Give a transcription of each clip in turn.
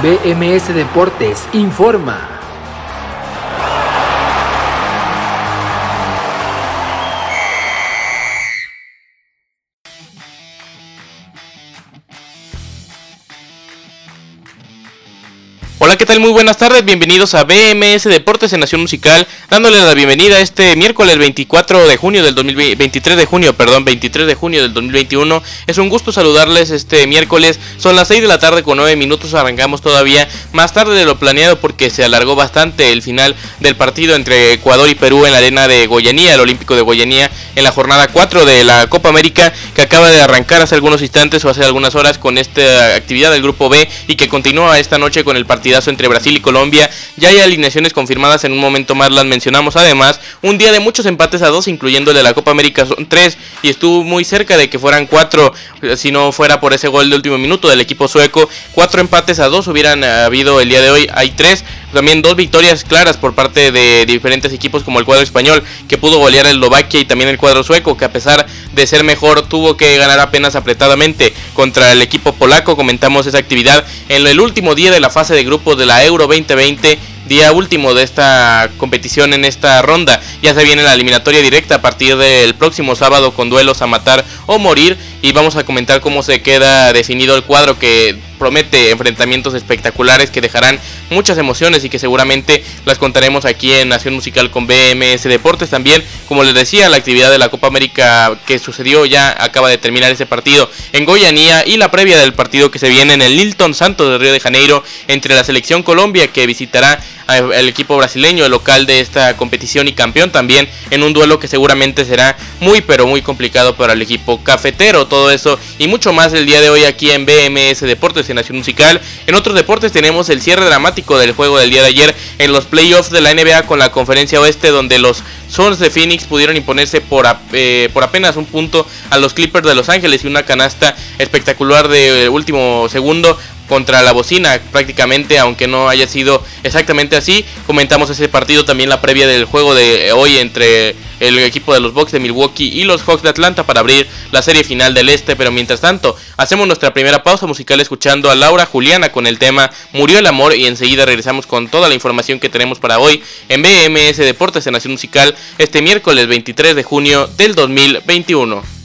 BMS Deportes informa. Hola, ¿qué tal? Muy buenas tardes, bienvenidos a BMS Deportes en Nación Musical, dándoles la bienvenida este miércoles 24 de junio del 2023 de junio, perdón, 23 de junio del 2021. Es un gusto saludarles este miércoles, son las 6 de la tarde con 9 minutos, arrancamos todavía más tarde de lo planeado porque se alargó bastante el final del partido entre Ecuador y Perú en la arena de Goyanía, el Olímpico de Goyanía, en la jornada 4 de la Copa América que acaba de arrancar hace algunos instantes o hace algunas horas con esta actividad del Grupo B y que continúa esta noche con el partido entre Brasil y Colombia. Ya hay alineaciones confirmadas, en un momento más las mencionamos. Además, un día de muchos empates a dos, incluyendo el de la Copa América, son tres. Y estuvo muy cerca de que fueran cuatro, si no fuera por ese gol de último minuto del equipo sueco. Cuatro empates a dos hubieran habido el día de hoy. Hay tres también dos victorias claras por parte de diferentes equipos como el cuadro español que pudo golear el Eslovaquia y también el cuadro sueco que a pesar de ser mejor tuvo que ganar apenas apretadamente contra el equipo polaco. Comentamos esa actividad en el último día de la fase de grupos de la Euro 2020 día último de esta competición en esta ronda. Ya se viene la eliminatoria directa a partir del próximo sábado con duelos a matar o morir y vamos a comentar cómo se queda definido el cuadro que promete enfrentamientos espectaculares que dejarán muchas emociones y que seguramente las contaremos aquí en Nación Musical con BMS Deportes también. Como les decía, la actividad de la Copa América que sucedió ya acaba de terminar ese partido en Goyanía y la previa del partido que se viene en el Nilton Santos de Río de Janeiro entre la selección Colombia que visitará el equipo brasileño, el local de esta competición y campeón también en un duelo que seguramente será muy pero muy complicado para el equipo cafetero. Todo eso y mucho más el día de hoy aquí en BMS Deportes En otros deportes tenemos el cierre dramático del juego del día de ayer en los playoffs de la NBA con la conferencia oeste donde los Suns de Phoenix pudieron imponerse por, eh, por apenas un punto a los Clippers de Los Ángeles y una canasta espectacular de último segundo contra la bocina prácticamente, aunque no haya sido exactamente así. Comentamos ese partido también la previa del juego de hoy entre el equipo de los Bucks de Milwaukee y los Hawks de Atlanta para abrir la serie final del este, pero mientras tanto hacemos nuestra primera pausa musical escuchando a Laura Juliana con el tema Murió el amor y enseguida regresamos con toda la información que tenemos para hoy en BMS Deportes en Nación Musical este miércoles 23 de junio del 2021.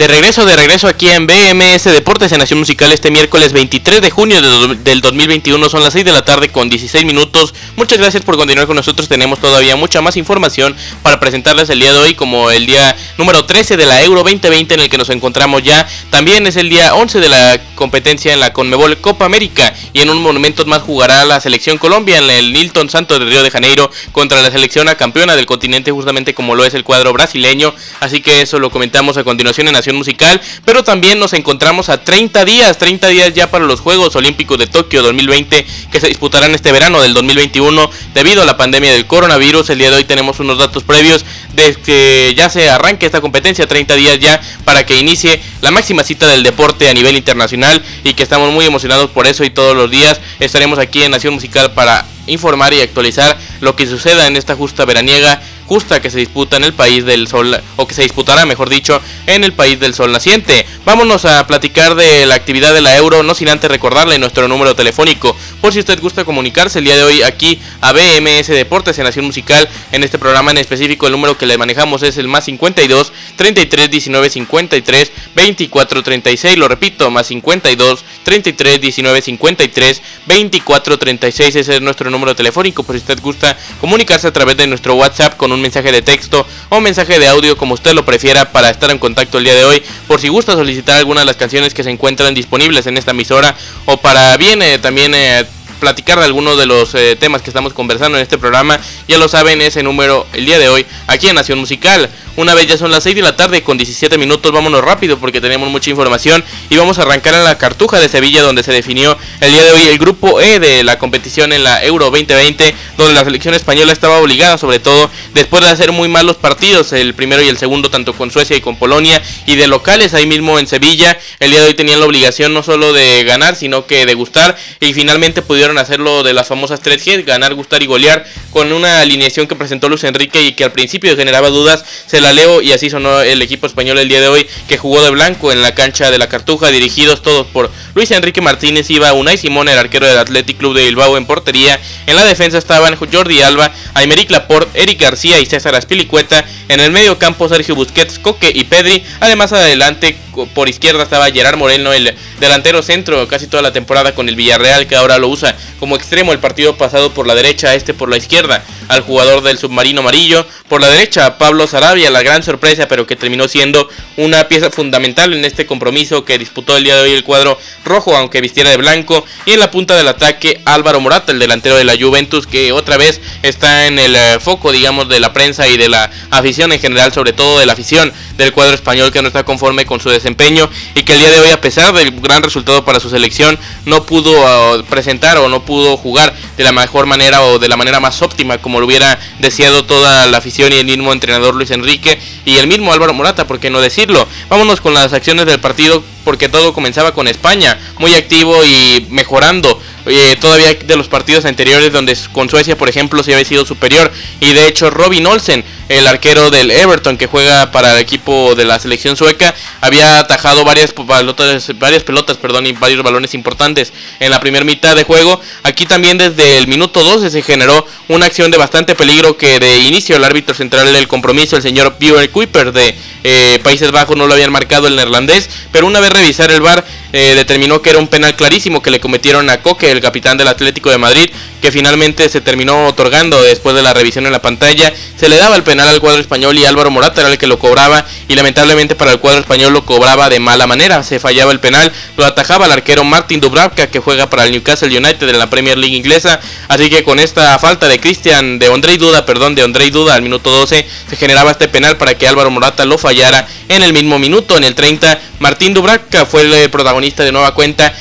De regreso, de regreso aquí en BMS Deportes en Nación Musical este miércoles 23 de junio del 2021. Son las 6 de la tarde con 16 minutos. Muchas gracias por continuar con nosotros. Tenemos todavía mucha más información para presentarles el día de hoy, como el día número 13 de la Euro 2020 en el que nos encontramos ya. También es el día 11 de la competencia en la Conmebol Copa América. Y en un momento más jugará la selección Colombia en el Nilton Santos de Río de Janeiro contra la selección a campeona del continente, justamente como lo es el cuadro brasileño. Así que eso lo comentamos a continuación en Nación musical, pero también nos encontramos a 30 días, 30 días ya para los Juegos Olímpicos de Tokio 2020 que se disputarán este verano del 2021 debido a la pandemia del coronavirus. El día de hoy tenemos unos datos previos de que ya se arranque esta competencia, 30 días ya para que inicie la máxima cita del deporte a nivel internacional y que estamos muy emocionados por eso y todos los días estaremos aquí en Nación Musical para informar y actualizar lo que suceda en esta justa veraniega justa que se disputa en el país del sol, o que se disputará, mejor dicho, en el país del sol naciente. Vámonos a platicar de la actividad de la Euro, no sin antes recordarle nuestro número telefónico, por si usted gusta comunicarse el día de hoy aquí a BMS Deportes en Nación Musical. En este programa en específico, el número que le manejamos es el más 52 33 19 53 24 36. Lo repito, más 52 33 19 53 24 36. Ese es nuestro número telefónico, por si usted gusta comunicarse a través de nuestro WhatsApp con un mensaje de texto o mensaje de audio como usted lo prefiera para estar en contacto el día de hoy. Por si gusta solicitar alguna de las canciones que se encuentran disponibles en esta emisora o para bien eh, también eh, platicar de algunos de los eh, temas que estamos conversando en este programa, ya lo saben, ese número el día de hoy aquí en Nación Musical. Una vez ya son las 6 de la tarde con 17 minutos, vámonos rápido porque tenemos mucha información y vamos a arrancar en la Cartuja de Sevilla donde se definió el día de hoy el grupo E de la competición en la Euro 2020 donde la selección española estaba obligada sobre todo después de hacer muy malos partidos, el primero y el segundo tanto con Suecia y con Polonia y de locales ahí mismo en Sevilla, el día de hoy tenían la obligación no solo de ganar sino que de gustar y finalmente pudieron hacerlo de las famosas 3G, ganar, gustar y golear con una alineación que presentó Luis Enrique y que al principio generaba dudas, se la leo y así sonó el equipo español el día de hoy que jugó de blanco en la cancha de la Cartuja, dirigidos todos por Luis Enrique Martínez, iba Unai Simón, el arquero del Athletic Club de Bilbao en portería, en la defensa estaban Jordi Alba, Aymeric Laporte, Eric García y César Aspilicueta, en el medio campo Sergio Busquets, Coque y Pedri, además adelante por izquierda estaba Gerard Moreno, el delantero centro casi toda la temporada con el Villarreal, que ahora lo usa como extremo. El partido pasado por la derecha, este por la izquierda, al jugador del submarino amarillo, por la derecha Pablo Sarabia, la gran sorpresa, pero que terminó siendo una pieza fundamental en este compromiso que disputó el día de hoy el cuadro rojo, aunque vistiera de blanco, y en la punta del ataque Álvaro Morata, el delantero de la Juventus, que otra vez está en el eh, foco, digamos, de la prensa y de la afición en general, sobre todo de la afición del cuadro español que no está conforme con su desempeño y que el día de hoy, a pesar del gran resultado para su selección, no pudo uh, presentar o no pudo jugar de la mejor manera o de la manera más óptima como hubiera deseado toda la afición y el mismo entrenador Luis Enrique y el mismo Álvaro Morata, por qué no decirlo. Vámonos con las acciones del partido porque todo comenzaba con España, muy activo y mejorando eh, todavía de los partidos anteriores donde con Suecia, por ejemplo, se había sido superior. Y de hecho, Robin Olsen, el arquero del Everton que juega para el equipo de la selección sueca, había atajado varias pelotas, varias pelotas perdón, y varios balones importantes en la primera mitad de juego. Aquí también desde el minuto 12 se generó una acción de bastante peligro que de inicio el árbitro central del compromiso, el señor Björn Kuiper de eh, Países Bajos, no lo habían marcado el neerlandés, pero una vez revisar el VAR eh, determinó que era un penal clarísimo que le cometieron a Coque, el capitán del Atlético de Madrid, que finalmente se terminó otorgando después de la revisión en la pantalla. Se le daba el penal al cuadro español y Álvaro Morata era el que lo cobraba y lamentablemente para el cuadro español lo cobraba de mala manera. Se fallaba el penal, lo atajaba el arquero Martin Dubravka que juega para el Newcastle United en la Premier League inglesa. Así que con esta falta de Cristian, de Andrei Duda, perdón, de Andrei Duda al minuto 12, se generaba este penal para que Álvaro Morata lo fallara en el mismo minuto. En el 30, Martín Dubravka fue el protagonista de nueva cuenta.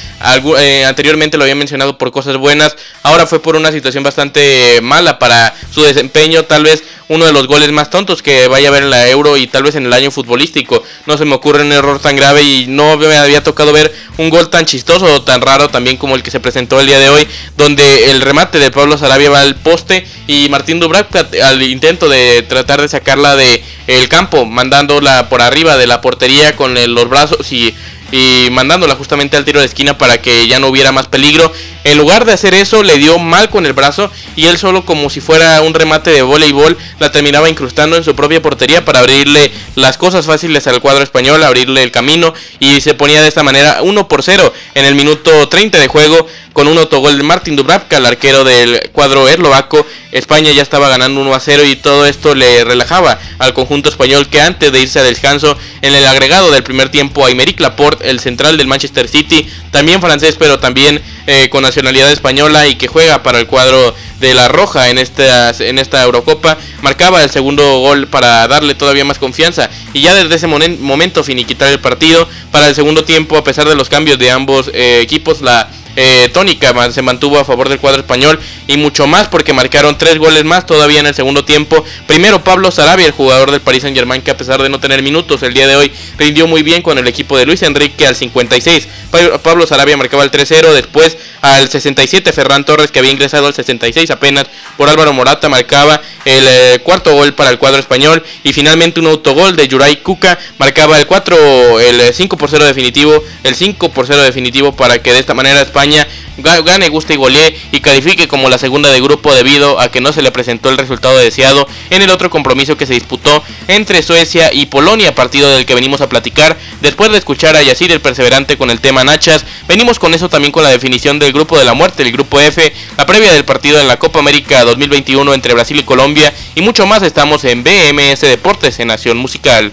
Eh, anteriormente lo había mencionado por cosas buenas, ahora fue por una situación bastante mala para su desempeño, tal vez uno de los goles más tontos que vaya a ver en la Euro y tal vez en el año futbolístico. No se me ocurre un error tan grave y no me había tocado ver un gol tan chistoso o tan raro también como el que se presentó el día de hoy, donde el remate de Pablo Sarabia va al poste y Martín Dubravka al intento de tratar de sacarla de el campo, mandándola por arriba de la portería con los brazos y y mandándola justamente al tiro de esquina para que ya no hubiera más peligro. En lugar de hacer eso, le dio mal con el brazo y él solo como si fuera un remate de voleibol la terminaba incrustando en su propia portería para abrirle las cosas fáciles al cuadro español, abrirle el camino y se ponía de esta manera 1 por 0 en el minuto 30 de juego con un autogol de Martin Dubravka, el arquero del cuadro eslovaco. España ya estaba ganando 1 a 0 y todo esto le relajaba al conjunto español que antes de irse a descanso en el agregado del primer tiempo a Aymeric Laporte, el central del Manchester City, también francés pero también eh, con nacionalidad española y que juega para el cuadro de la Roja en esta, en esta Eurocopa, marcaba el segundo gol para darle todavía más confianza y ya desde ese momento finiquitar el partido. Para el segundo tiempo, a pesar de los cambios de ambos eh, equipos, la eh, tónica se mantuvo a favor del cuadro español y mucho más porque marcaron tres goles más todavía en el segundo tiempo. Primero Pablo Sarabia, el jugador del Paris Saint Germain que a pesar de no tener minutos el día de hoy rindió muy bien con el equipo de Luis Enrique al 56. Pablo Sarabia marcaba el 3-0, después al 67 Ferran Torres que había ingresado al 66 apenas por Álvaro Morata marcaba el eh, cuarto gol para el cuadro español y finalmente un autogol de Yuray Kuka marcaba el 4 el 5 por 0 definitivo, el 5 por 0 definitivo para que de esta manera España gane, guste y golee y califique como la segunda de grupo debido a que no se le presentó el resultado deseado en el otro compromiso que se disputó entre Suecia y Polonia, partido del que venimos a platicar. Después de escuchar a Yacir el perseverante con el tema Nachas, venimos con eso también con la definición del grupo de la muerte, el grupo F, la previa del partido en la Copa América 2021 entre Brasil y Colombia y mucho más estamos en BMS Deportes en Nación Musical.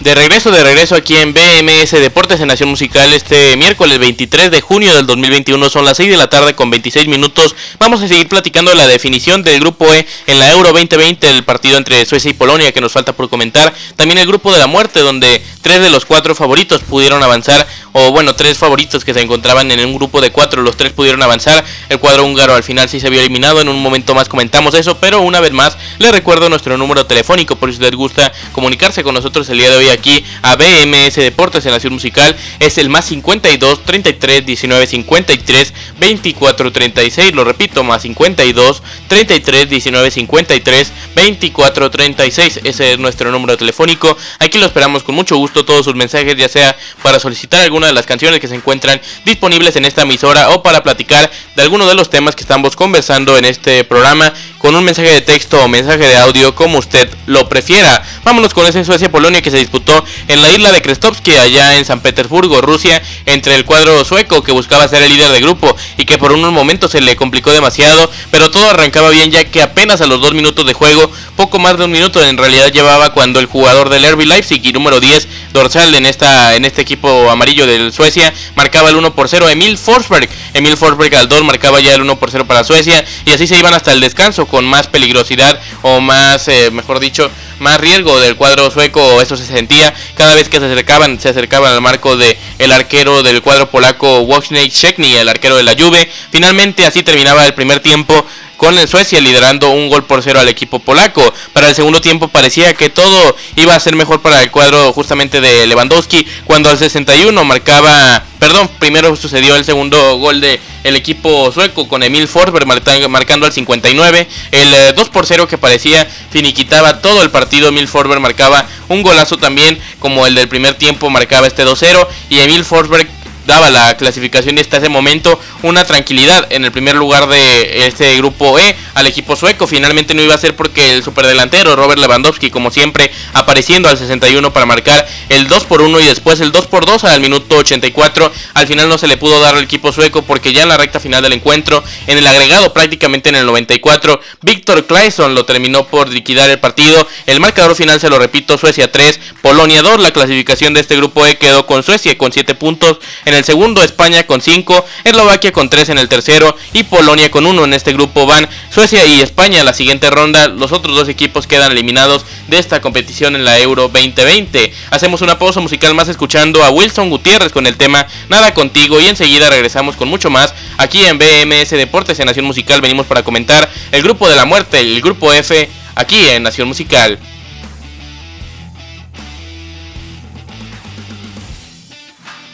De regreso, de regreso aquí en BMS Deportes en Nación Musical este miércoles 23 de junio del 2021 son las 6 de la tarde con 26 minutos. Vamos a seguir platicando la definición del grupo E en la Euro 2020, el partido entre Suecia y Polonia que nos falta por comentar. También el grupo de la muerte donde tres de los cuatro favoritos pudieron avanzar o bueno, tres favoritos que se encontraban en un grupo de cuatro, los tres pudieron avanzar, el cuadro húngaro al final sí se vio eliminado, en un momento más comentamos eso, pero una vez más les recuerdo nuestro número telefónico por si les gusta comunicarse con nosotros el día de hoy aquí a BMS Deportes en Nación Musical, es el más 52 33 19 53 24 36, lo repito, más 52 33 19 53 24 36, ese es nuestro número telefónico, aquí lo esperamos con mucho gusto. Todos sus mensajes, ya sea para solicitar alguna las canciones que se encuentran disponibles en esta emisora o para platicar de alguno de los temas que estamos conversando en este programa con un mensaje de texto o mensaje de audio como usted lo prefiera. Vámonos con ese Suecia-Polonia que se disputó en la isla de Krestovsky allá en San Petersburgo, Rusia, entre el cuadro sueco que buscaba ser el líder de grupo y que por unos momentos se le complicó demasiado, pero todo arrancaba bien ya que apenas a los dos minutos de juego, poco más de un minuto en realidad llevaba cuando el jugador del RB Leipzig y número 10 dorsal en esta en este equipo amarillo del Suecia marcaba el 1 por 0 Emil Forsberg. Emil Forsberg al 2 marcaba ya el 1 por 0 para Suecia y así se iban hasta el descanso con más peligrosidad o más, eh, mejor dicho, más riesgo del cuadro sueco, eso se sentía cada vez que se acercaban, se acercaban al marco de el arquero del cuadro polaco Wojciech Szczekny, el arquero de la Juve. Finalmente así terminaba el primer tiempo con el Suecia liderando un gol por cero al equipo polaco. Para el segundo tiempo parecía que todo iba a ser mejor para el cuadro justamente de Lewandowski cuando al 61 marcaba, perdón, primero sucedió el segundo gol de el equipo sueco con Emil Forsberg marcando al 59, el 2 eh, por 0 que parecía finiquitaba todo el partido, Emil Forsberg marcaba un golazo también como el del primer tiempo marcaba este 2-0 y Emil Forsberg daba la clasificación y hasta ese momento una tranquilidad en el primer lugar de este grupo E al equipo sueco. Finalmente no iba a ser porque el superdelantero Robert Lewandowski, como siempre, apareciendo al 61 para marcar el 2 por 1 y después el 2 por 2 al minuto 84. Al final no se le pudo dar al equipo sueco porque ya en la recta final del encuentro, en el agregado prácticamente en el 94, Víctor Claesson lo terminó por liquidar el partido. El marcador final, se lo repito, Suecia 3, Polonia 2. La clasificación de este grupo E quedó con Suecia con 7 puntos en el segundo, España con 5, Eslovaquia con 3 en el tercero y Polonia con 1 en este grupo van Suecia y España la siguiente ronda. Los otros dos equipos quedan eliminados de esta competición en la Euro 2020. Hacemos una pausa musical más escuchando a Wilson Gutiérrez con el tema Nada contigo y enseguida regresamos con mucho más aquí en BMS Deportes en Nación Musical. Venimos para comentar el grupo de la muerte, el grupo F aquí en Nación Musical.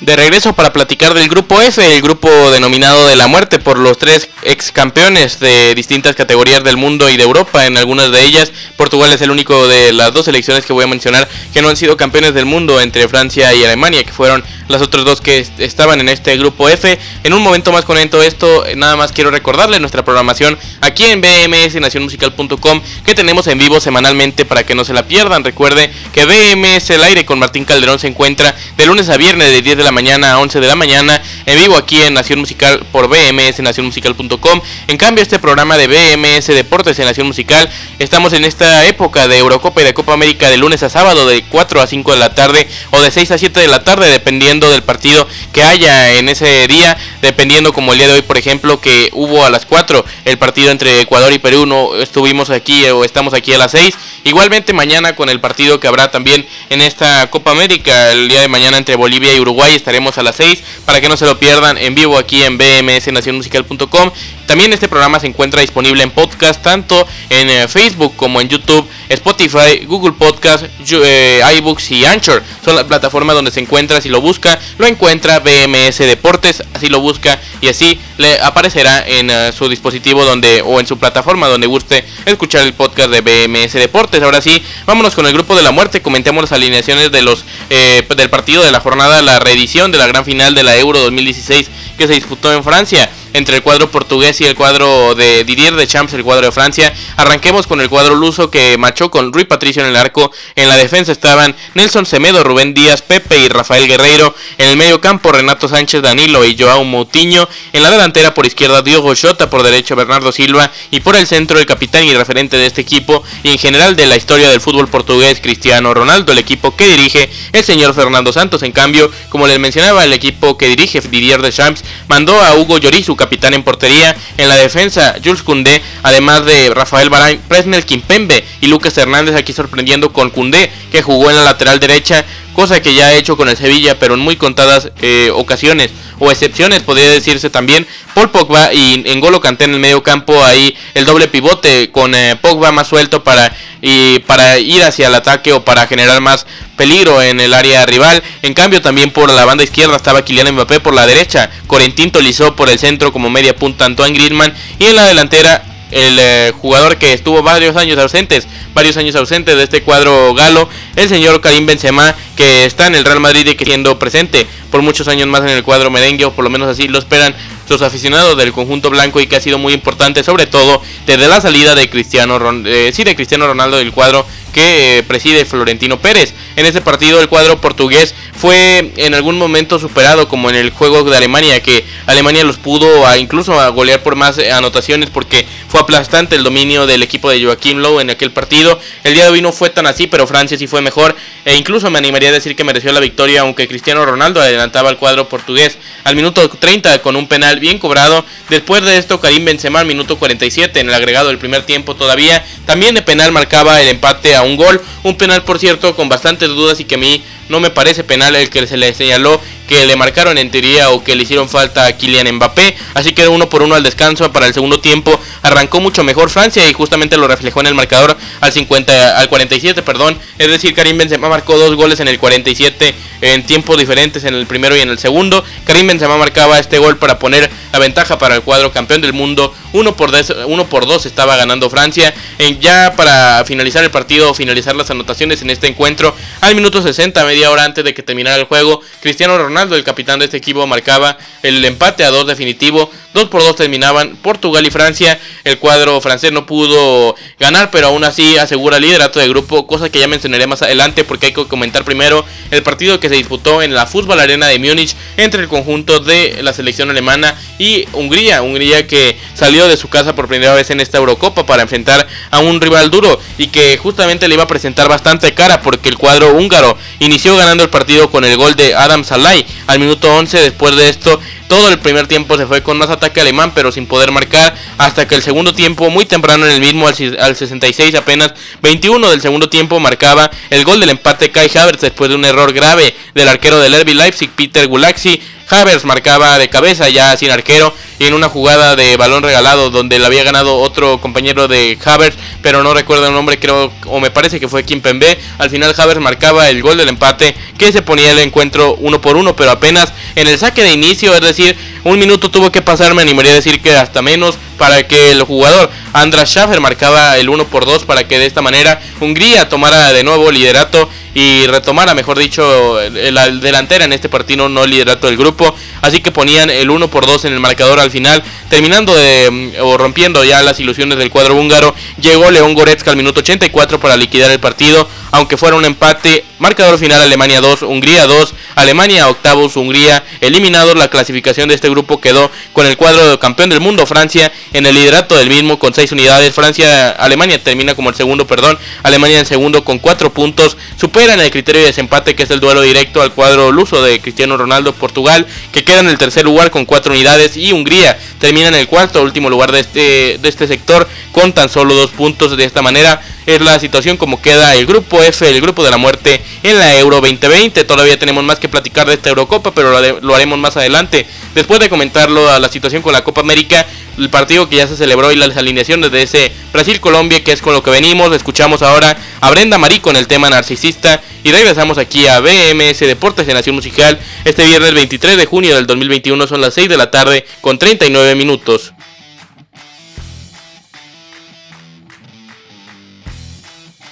De regreso para platicar del grupo F, el grupo denominado de la muerte por los tres ex campeones de distintas categorías del mundo y de Europa, en algunas de ellas. Portugal es el único de las dos selecciones que voy a mencionar que no han sido campeones del mundo entre Francia y Alemania, que fueron las otras dos que estaban en este grupo F. En un momento más con esto, nada más quiero recordarles nuestra programación aquí en BMS Nacionmusical.com que tenemos en vivo semanalmente para que no se la pierdan. Recuerde que BMS El Aire con Martín Calderón se encuentra de lunes a viernes de 10 de la mañana a 11 de la mañana en vivo aquí en Nación Musical por BMS Nacionmusical.com. En cambio, este programa de BMS Deportes en Nación Musical, estamos en esta época de Eurocopa y de Copa América de lunes a sábado de 4 a 5 de la tarde o de 6 a 7 de la tarde, dependiendo del partido que haya en ese día, dependiendo como el día de hoy, por ejemplo, que hubo a las 4 el partido entre Ecuador y Perú, no estuvimos aquí o estamos aquí a las 6. Igualmente mañana con el partido que habrá también en esta Copa América, el día de mañana entre Bolivia y Uruguay estaremos a las 6 para que no se lo pierdan en vivo aquí en bmsnacionmusical.com. También este programa se encuentra disponible en podcast tanto en eh, Facebook como en YouTube, Spotify, Google Podcast, eh, iBooks y Anchor. Son las plataformas donde se encuentra, si lo busca, lo encuentra BMS Deportes, así lo busca y así le aparecerá en eh, su dispositivo donde o en su plataforma donde guste escuchar el podcast de BMS Deportes. Ahora sí, vámonos con el grupo de la muerte, comentemos las alineaciones de los del partido de la jornada, la reedición de la gran final de la Euro 2016 que se disputó en Francia entre el cuadro portugués y el cuadro de Didier de Champs, el cuadro de Francia. Arranquemos con el cuadro luso que machó con Rui Patricio en el arco. En la defensa estaban Nelson Semedo, Rubén Díaz, Pepe y Rafael Guerreiro. En el medio campo Renato Sánchez, Danilo y Joao Moutinho. En la delantera por izquierda Diogo Jota, por derecho Bernardo Silva y por el centro el capitán y referente de este equipo y en general de la historia del fútbol portugués Cristiano Ronaldo, el equipo que dirige el señor Fernando Santos. En cambio, como les mencionaba, el equipo que dirige Didier de Champs mandó a Hugo Lloris, su capitán en portería, en la defensa Jules Koundé, además de Rafael Barán, Presnel Kimpembe y Lucas Hernández aquí sorprendiendo con Koundé, que jugó en la lateral derecha cosa que ya ha hecho con el Sevilla, pero en muy contadas eh, ocasiones o excepciones, podría decirse también. Paul Pogba y en Golo Kanté en el medio campo, ahí el doble pivote con eh, Pogba más suelto para, y, para ir hacia el ataque o para generar más peligro en el área rival. En cambio, también por la banda izquierda estaba Kylian Mbappé por la derecha. Corentín Tolizó por el centro como media punta Antoine Griezmann. Y en la delantera el eh, jugador que estuvo varios años ausentes, varios años ausentes de este cuadro galo, el señor Karim Benzema, que está en el Real Madrid y que siendo presente por muchos años más en el cuadro merengue, o por lo menos así lo esperan sus aficionados del conjunto blanco y que ha sido muy importante, sobre todo desde la salida de Cristiano, eh, Cristiano Ronaldo del cuadro que eh, preside Florentino Pérez. En ese partido el cuadro portugués fue en algún momento superado como en el juego de Alemania, que Alemania los pudo incluso a golear por más eh, anotaciones porque fue aplastante el dominio del equipo de Joaquim Lowe en aquel partido. El día de hoy no fue tan así, pero Francia sí fue mejor e incluso me animaría a decir que mereció la victoria aunque Cristiano Ronaldo adelantaba al cuadro portugués al minuto 30 con un penal bien cobrado. Después de esto Karim Benzema al minuto 47 en el agregado del primer tiempo todavía también de penal marcaba el empate a un gol, un penal por cierto con dudas y que a mí no me parece penal el que se le señaló que le marcaron en teoría o que le hicieron falta a Kylian Mbappé. Así que uno por uno al descanso para el segundo tiempo. Arrancó mucho mejor Francia y justamente lo reflejó en el marcador al 50 al 47, perdón. Es decir, Karim Benzema marcó dos goles en el 47 en tiempos diferentes en el primero y en el segundo. Karim Benzema marcaba este gol para poner la ventaja para el cuadro campeón del mundo. Uno por, uno por dos estaba ganando Francia. Ya para finalizar el partido, finalizar las anotaciones en este encuentro, al minuto 60, media hora antes de que terminara el juego, Cristiano Ronaldo, el capitán de este equipo, marcaba el empate a dos definitivo. Dos por dos terminaban Portugal y Francia. El cuadro francés no pudo ganar, pero aún así asegura el liderato de grupo, cosa que ya mencionaré más adelante porque hay que comentar primero el partido que se disputó en la Fútbol Arena de Múnich entre el conjunto de la selección alemana y Hungría. Hungría que salió de su casa por primera vez en esta Eurocopa para enfrentar a un rival duro y que justamente le iba a presentar bastante cara porque el cuadro húngaro inició ganando el partido con el gol de Adam Salai al minuto 11. Después de esto todo el primer tiempo se fue con más ataque alemán, pero sin poder marcar, hasta que el segundo tiempo, muy temprano en el mismo, al, 66 apenas, 21 del segundo tiempo, marcaba el gol del empate Kai Havertz después de un error grave del arquero del RB Leipzig, Peter Gulaxi. Havertz marcaba de cabeza ya sin arquero y en una jugada de balón regalado donde le había ganado otro compañero de Havertz, pero no recuerdo el nombre, creo, o me parece que fue Kimpembe. Al final Havertz marcaba el gol del empate que se ponía el encuentro uno por uno, pero apenas en el saque de inicio, es decir, un minuto tuvo que pasar, me animaría a decir que hasta menos para que el jugador Andras Schaffer marcaba el 1 por 2 para que de esta manera Hungría tomara de nuevo liderato y retomara, mejor dicho, la delantera en este partido, no liderato del grupo. Así que ponían el 1 por 2 en el marcador al final, terminando de, mm, o rompiendo ya las ilusiones del cuadro húngaro. Llegó León Goretzka al minuto 84 para liquidar el partido, aunque fuera un empate. Marcador final Alemania 2, Hungría 2, Alemania octavos, Hungría eliminado. La clasificación de este grupo quedó con el cuadro de campeón del mundo, Francia, en el liderato del mismo con 6 unidades. Francia, Alemania termina como el segundo, perdón. Alemania en segundo con 4 puntos. Superan el criterio de desempate que es el duelo directo al cuadro luso de Cristiano Ronaldo, Portugal, que queda en el tercer lugar con 4 unidades. Y Hungría termina en el cuarto, último lugar de este, de este sector con tan solo 2 puntos. De esta manera es la situación como queda el grupo F, el grupo de la muerte en la Euro 2020. Todavía tenemos más que platicar de esta Eurocopa, pero lo, haremos más adelante. Después de comentarlo a la situación con la Copa América, el partido que ya se celebró y las alineaciones de ese Brasil-Colombia, que es con lo que venimos, escuchamos ahora a Brenda Marí con el tema narcisista y regresamos aquí a BMS Deportes de Nación Musical este viernes 23 de junio del 2021, son las 6 de la tarde con 39 minutos.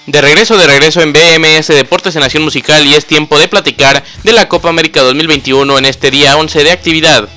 De regreso, de regreso en BMS Deportes en Nación Musical y es tiempo de platicar de la Copa América 2021 en este día 11 de actividad.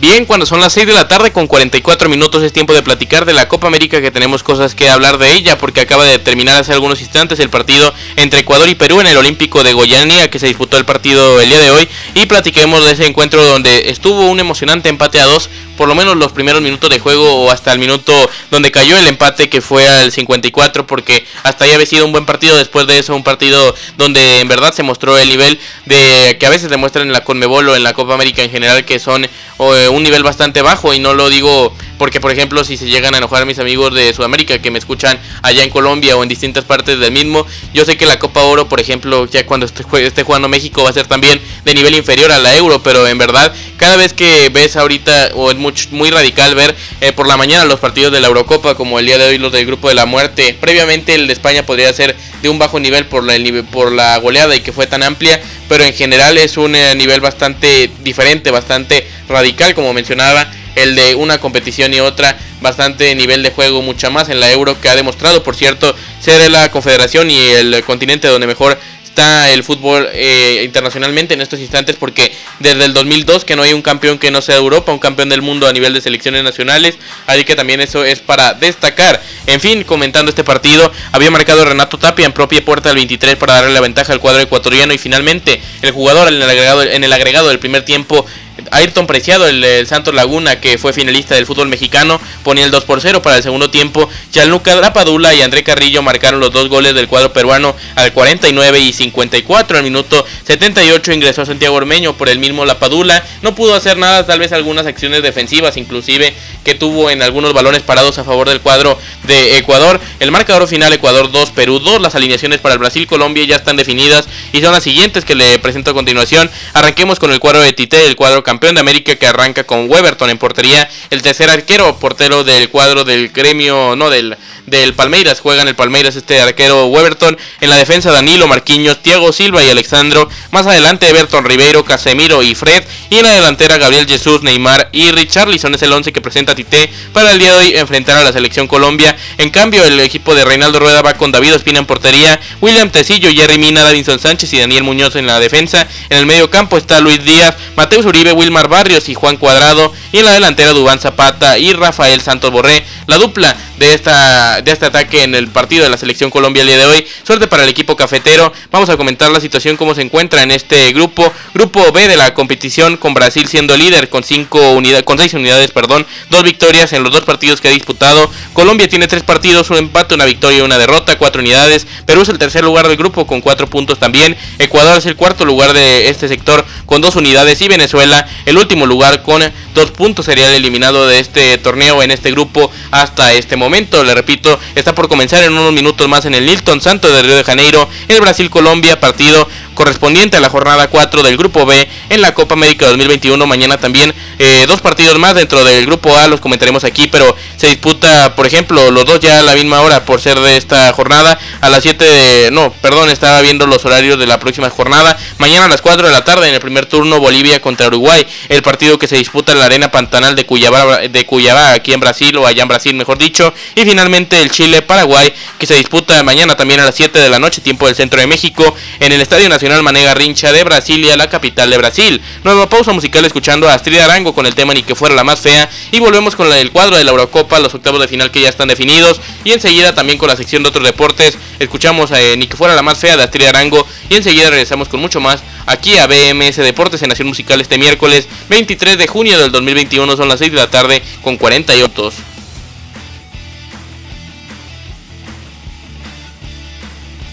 Bien, cuando son las 6 de la tarde con 44 minutos es tiempo de platicar de la Copa América que tenemos cosas que hablar de ella porque acaba de terminar hace algunos instantes el partido entre Ecuador y Perú en el Olímpico de Goiânia que se disputó el partido el día de hoy y platiquemos de ese encuentro donde estuvo un emocionante empate a dos por lo menos los primeros minutos de juego o hasta el minuto donde cayó el empate que fue al 54 porque hasta ahí había sido un buen partido después de eso un partido donde en verdad se mostró el nivel de que a veces demuestran en la Conmebol o en la Copa América en general que son eh, un nivel bastante bajo y no lo digo porque por ejemplo si se llegan a enojar mis amigos de Sudamérica que me escuchan allá en Colombia o en distintas partes del mismo, yo sé que la Copa Oro, por ejemplo, ya cuando esté, esté jugando México va a ser también de nivel inferior a la Euro, pero en verdad cada vez que ves ahorita, o es muy, muy radical ver eh, por la mañana los partidos de la Eurocopa, como el día de hoy los del grupo de la muerte, previamente el de España podría ser de un bajo nivel por la, por la goleada y que fue tan amplia, pero en general es un eh, nivel bastante diferente, bastante radical, como mencionaba el de una competición y otra bastante nivel de juego mucha más en la Euro que ha demostrado por cierto ser la confederación y el continente donde mejor está el fútbol eh, internacionalmente en estos instantes porque desde el 2002 que no hay un campeón que no sea de Europa, un campeón del mundo a nivel de selecciones nacionales, así que también eso es para destacar. En fin, comentando este partido, había marcado Renato Tapia en propia puerta del 23 para darle la ventaja al cuadro ecuatoriano y finalmente el jugador en el agregado, en el agregado del primer tiempo Ayrton Preciado, el, Santos Laguna, que fue finalista del fútbol mexicano, ponía el 2 por 0 para el segundo tiempo. Gianluca Rapadula y André Carrillo marcaron los dos goles del cuadro peruano al 49 y 54. Al minuto 78 ingresó Santiago Ormeño por el mismo Lapadula. No pudo hacer nada, tal vez algunas acciones defensivas, inclusive que tuvo en algunos balones parados a favor del cuadro de Ecuador. El marcador final Ecuador 2, Perú 2. Las alineaciones para el Brasil-Colombia ya están definidas y son las siguientes que le presento a continuación. Arranquemos con el cuadro de Tite, el cuadro campeón de América que arranca con Weberton en portería, el tercer arquero, portero del cuadro del gremio, no del del Palmeiras. Juegan el Palmeiras este arquero Weberton. En la defensa Danilo, Marquinhos, Thiago Silva y Alexandro. Más adelante Everton Ribeiro, Casemiro y Fred. Y en la delantera Gabriel Jesús, Neymar y Richarlison es el 11 que presenta Tite para el día de hoy enfrentar a la selección Colombia. En cambio el equipo de Reinaldo Rueda va con David Espina en portería, William Tecillo, Jerry Mina, Davinson Sánchez y Daniel Muñoz en la defensa. En el medio campo está Luis Díaz, Mateus Uribe, Wilmar Barrios y Juan Cuadrado. Y en la delantera Dubán Zapata y Rafael Santos Borré. La dupla de, esta, de este ataque en el partido de la selección Colombia el día de hoy. Suerte para el equipo cafetero. Vamos a comentar la situación, cómo se encuentra en este grupo. Grupo B de la competición con Brasil siendo líder con cinco unidades, con seis unidades, perdón, dos victorias en los dos partidos que ha disputado. Colombia tiene tres partidos, un empate, una victoria y una derrota, cuatro unidades. Perú es el tercer lugar del grupo con cuatro puntos también. Ecuador es el cuarto lugar de este sector con dos unidades y Venezuela el último lugar con dos puntos sería el eliminado de este torneo en este grupo hasta este momento. Le repito, está por comenzar en unos minutos más en el Nilton Santo de Río de Janeiro, el Brasil-Colombia, partido correspondiente a la jornada 4 del Grupo B en la Copa América 2021. Mañana también eh, dos partidos más dentro del Grupo A, los comentaremos aquí, pero se disputa, por ejemplo, los dos ya a la misma hora por ser de esta jornada, a las 7 de... No, perdón, estaba viendo los horarios de la próxima jornada. Mañana a las 4 de la tarde en el primer turno Bolivia contra Uruguay, el partido que se disputa en la Arena Pantanal de Cuyabá, de Cuyabá aquí en Brasil o allá en Brasil, mejor dicho. Y finalmente el Chile-Paraguay que se disputa mañana también a las 7 de la noche, tiempo del centro de México, en el Estadio Nacional Manega Rincha de Brasilia, la capital de Brasil. Nueva pausa musical escuchando a Astrid Arango con el tema Ni que fuera la más fea. Y volvemos con el cuadro de la Eurocopa, los octavos de final que ya están definidos. Y enseguida también con la sección de otros deportes. Escuchamos a eh, Ni que fuera la más fea de Astrid Arango. Y enseguida regresamos con mucho más aquí a BMS Deportes en Nación Musical este miércoles 23 de junio del 2021. Son las 6 de la tarde con 48.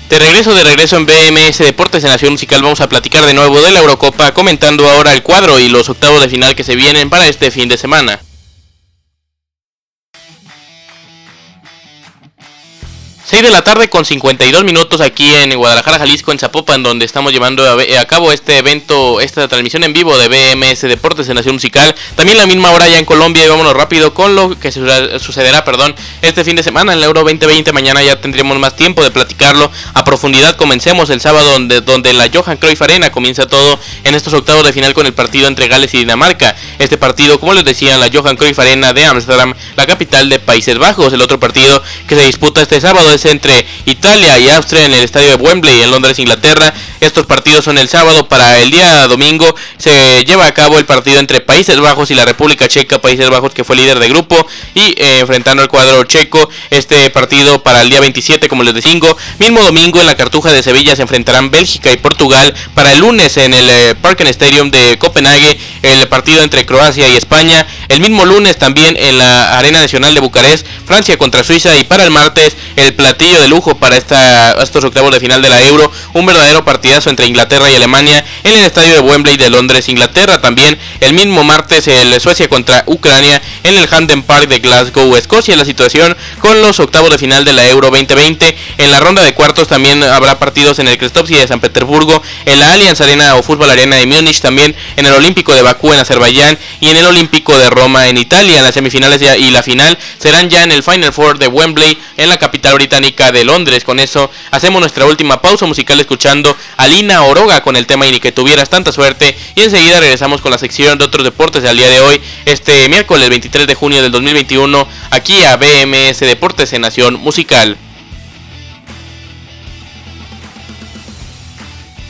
De regreso, de regreso en BMS Deportes en Nación Musical vamos a platicar de nuevo de la Eurocopa, comentando ahora el cuadro y los octavos de final que se vienen para este fin de semana. 6 de la tarde con 52 minutos aquí en Guadalajara, Jalisco, en Zapopan, donde estamos llevando a, cabo este evento, esta transmisión en vivo de BMS Deportes en Nación Musical. También la misma hora ya en Colombia y vámonos rápido con lo que sucederá, perdón, este fin de semana en la Euro 2020. Mañana ya tendremos más tiempo de platicarlo a profundidad. Comencemos el sábado donde, donde la Johan Cruyff Arena comienza todo en estos octavos de final con el partido entre Gales y Dinamarca. Este partido, como les decía, la Johan Cruyff Arena de Amsterdam, la capital de Países Bajos. El otro partido que se disputa este sábado entre Italia y Austria en el estadio de Wembley en Londres, Inglaterra. Estos partidos son el sábado. Para el día domingo se lleva a cabo el partido entre Países Bajos y la República Checa. Países Bajos que fue líder de grupo y eh, enfrentando al cuadro checo. Este partido para el día 27, como les decía. Mismo domingo en la Cartuja de Sevilla se enfrentarán Bélgica y Portugal. Para el lunes en el eh, Parken Stadium de Copenhague el partido entre Croacia y España. El mismo lunes también en la Arena Nacional de Bucarest, Francia contra Suiza y para el martes el platillo de lujo para esta, estos octavos de final de la Euro, un verdadero partidazo entre Inglaterra y Alemania en el estadio de Wembley de Londres, Inglaterra. También el mismo martes el Suecia contra Ucrania en el Hampden Park de Glasgow, Escocia. La situación con los octavos de final de la Euro 2020. En la ronda de cuartos también habrá partidos en el Krestovsky de San Petersburgo, en la Allianz Arena o Fútbol Arena de Múnich, también en el Olímpico de Bakú en Azerbaiyán y en el Olímpico de Roma en Italia. Las semifinales y la final serán ya en el Final Four de Wembley en la capital británica de Londres. Con eso hacemos nuestra última pausa musical escuchando a Lina Oroga con el tema y ni que tuvieras tanta suerte y enseguida regresamos con la sección de otros deportes del día de hoy, este miércoles 23 de junio del 2021, aquí a BMS Deportes en Nación Musical.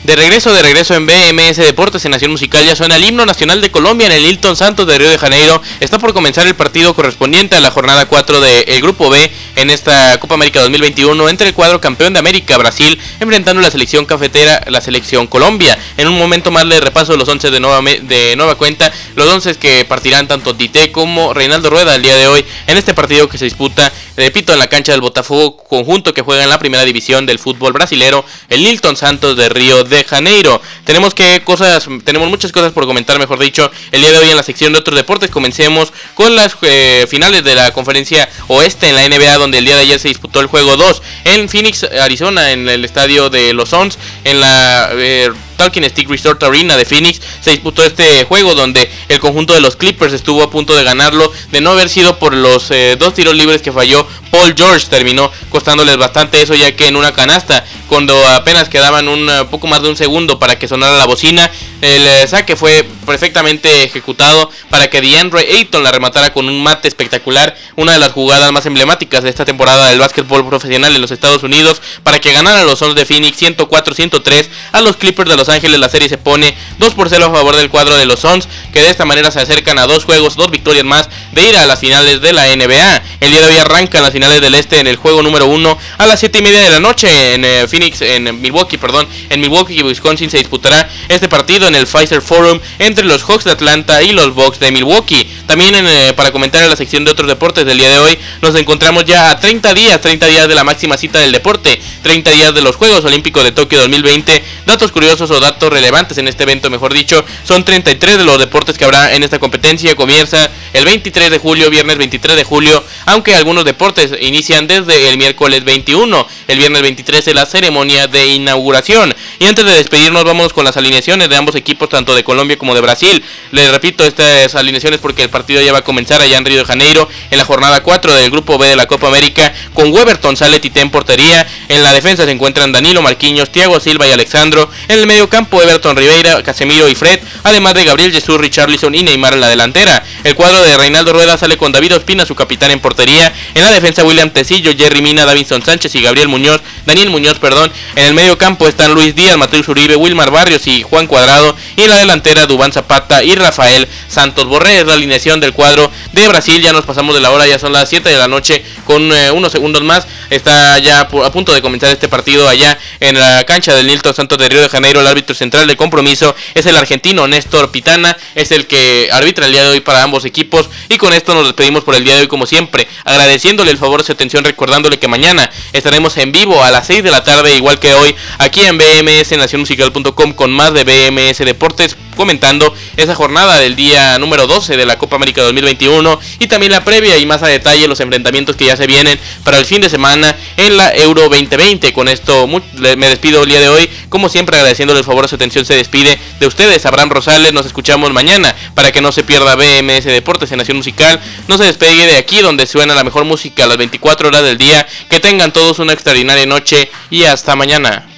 De regreso, de regreso en BMS Deportes en Nación Musical ya suena el himno nacional de Colombia en el Hilton Santos de Río de Janeiro. Está por comenzar el partido correspondiente a la jornada 4 del Grupo B en esta Copa América 2021 entre el cuadro campeón de América Brasil enfrentando la selección cafetera, la selección Colombia. En un momento más le repaso los 11 de nueva, de nueva cuenta, los 11 que partirán tanto Tite como Reinaldo Rueda el día de hoy en este partido que se disputa, repito, en la cancha del Botafogo conjunto que juega en la primera división del fútbol brasilero, el Hilton Santos de Río de Janeiro. Tenemos que cosas, tenemos muchas cosas por comentar, mejor dicho, el día de hoy en la sección de otros deportes. Comencemos con las eh, finales de la conferencia oeste en la NBA, donde el día de ayer se disputó el juego 2 en Phoenix, Arizona, en el estadio de los Suns, en la eh, Talking Stick Resort Arena de Phoenix se disputó este juego donde el conjunto de los Clippers estuvo a punto de ganarlo de no haber sido por los eh, dos tiros libres que falló Paul George terminó costándoles bastante eso ya que en una canasta cuando apenas quedaban un eh, poco más de un segundo para que sonara la bocina el eh, saque fue perfectamente ejecutado para que DeAndre Ayton la rematara con un mate espectacular, una de las jugadas más emblemáticas de esta temporada del básquetbol profesional en los Estados Unidos, para que ganaran los Suns de Phoenix 104-103 a los Clippers de Los Ángeles. La serie se pone 2 por 0 a favor del cuadro de los Suns, que de esta manera se acercan a dos juegos, dos victorias más de ir a las finales de la NBA. El día de hoy arrancan las finales del Este en el juego número 1 a las 7 y media de la noche en eh, Phoenix, en Milwaukee, perdón, en Milwaukee, Wisconsin se disputará este partido en el Pfizer Forum entre los Hawks de Atlanta y los Bucks de Milwaukee. También eh, para comentar en la sección de otros deportes del día de hoy, nos encontramos ya a 30 días, 30 días de la máxima cita del deporte, 30 días de los Juegos Olímpicos de Tokio 2020. Datos curiosos o datos relevantes en este evento, mejor dicho, son 33 de los deportes que habrá en esta competencia. Comienza el 23 de julio, viernes 23 de julio, aunque algunos deportes inician desde el miércoles 21. El viernes 23 es la ceremonia de inauguración. Y antes de despedirnos, vamos con las alineaciones de ambos equipos, tanto de Colombia como de Brasil. Les repito estas alineaciones porque el partido ya va a comenzar allá en Río de Janeiro, en la jornada 4 del grupo B de la Copa América, con Weberton, Sale Tite en portería. En la defensa se encuentran Danilo Marquinhos, Thiago Silva y Alexandro. En el medio campo, Everton Ribeira, Casemiro y Fred, además de Gabriel Jesús, Richarlison y Neymar en la delantera. El cuadro de Reinaldo Rueda sale con David Ospina, su capitán en portería. En la defensa, William Tecillo, Jerry Mina, Davinson Sánchez y Gabriel Muñoz, Daniel Muñoz, perdón. En el medio campo están Luis Díaz, Mateus Uribe, Wilmar Barrios y Juan Cuadrado. Y en la delantera, Dubán Zapata y Rafael Santos Borré. Es la alineación del cuadro de Brasil. Ya nos pasamos de la hora, ya son las 7 de la noche con eh, unos segundos más. Está ya a punto de comenzar este partido allá en la cancha del Nilton Santos de Río de Janeiro. El árbitro central del compromiso es el argentino Néstor Pitana. Es el que arbitra el día de hoy para ambos equipos. Y con esto nos despedimos por el día de hoy como siempre. Agradeciéndole el favor de su atención, recordándole que mañana estaremos en vivo a las 6 de la tarde, igual que hoy, aquí en BMS Nacionmusical.com con más de BMS Deportes comentando esa jornada del día número 12 de la Copa América 2021 y también la previa y más a detalle los enfrentamientos que ya se vienen para el fin de semana en la Euro 2020. Con esto me despido el día de hoy, como siempre agradeciéndole el favor de su atención, se despide de ustedes, Abraham Rosales, nos escuchamos mañana para que no se pierda BMS Deportes en Nación Musical, no se despegue de aquí donde suena la mejor música a las 24 horas del día, que tengan todos una extraordinaria noche y hasta mañana.